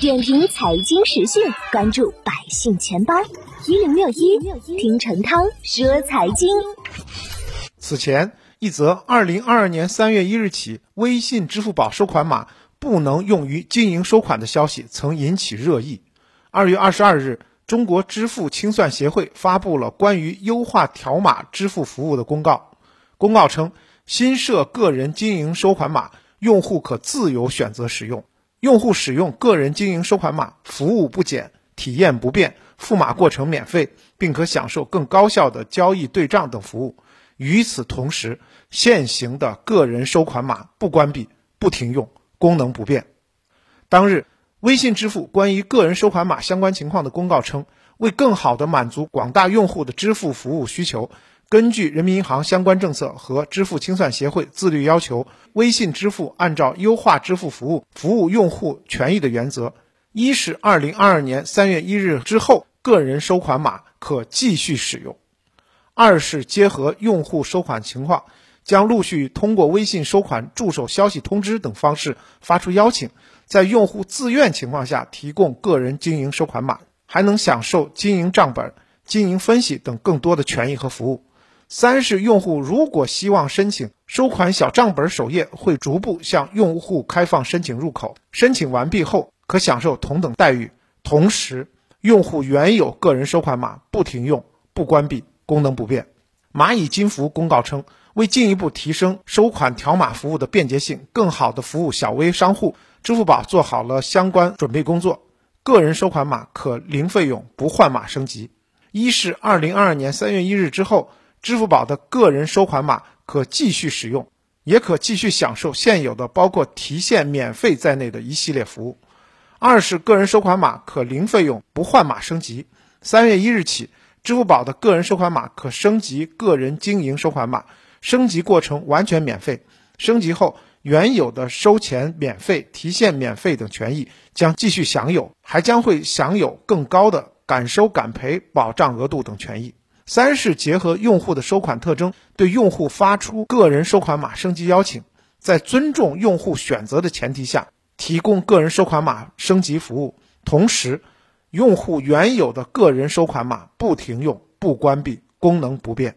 点评财经时讯，关注百姓钱包一零六一，听陈涛说财经。此前，一则二零二二年三月一日起，微信、支付宝收款码不能用于经营收款的消息曾引起热议。二月二十二日，中国支付清算协会发布了关于优化条码支付服务的公告。公告称，新设个人经营收款码，用户可自由选择使用。用户使用个人经营收款码，服务不减，体验不变，付码过程免费，并可享受更高效的交易对账等服务。与此同时，现行的个人收款码不关闭、不停用，功能不变。当日，微信支付关于个人收款码相关情况的公告称，为更好地满足广大用户的支付服务需求。根据人民银行相关政策和支付清算协会自律要求，微信支付按照优化支付服务、服务用户权益的原则，一是二零二二年三月一日之后，个人收款码可继续使用；二是结合用户收款情况，将陆续通过微信收款助手消息通知等方式发出邀请，在用户自愿情况下提供个人经营收款码，还能享受经营账本、经营分析等更多的权益和服务。三是用户如果希望申请收款小账本首页会逐步向用户开放申请入口，申请完毕后可享受同等待遇。同时，用户原有个人收款码不停用、不关闭，功能不变。蚂蚁金服公告称，为进一步提升收款条码服务的便捷性，更好地服务小微商户，支付宝做好了相关准备工作。个人收款码可零费用、不换码升级。一是二零二二年三月一日之后。支付宝的个人收款码可继续使用，也可继续享受现有的包括提现免费在内的一系列服务。二是个人收款码可零费用不换码升级。三月一日起，支付宝的个人收款码可升级个人经营收款码，升级过程完全免费。升级后，原有的收钱免费、提现免费等权益将继续享有，还将会享有更高的敢收敢赔保障额度等权益。三是结合用户的收款特征，对用户发出个人收款码升级邀请，在尊重用户选择的前提下，提供个人收款码升级服务。同时，用户原有的个人收款码不停用、不关闭，功能不变。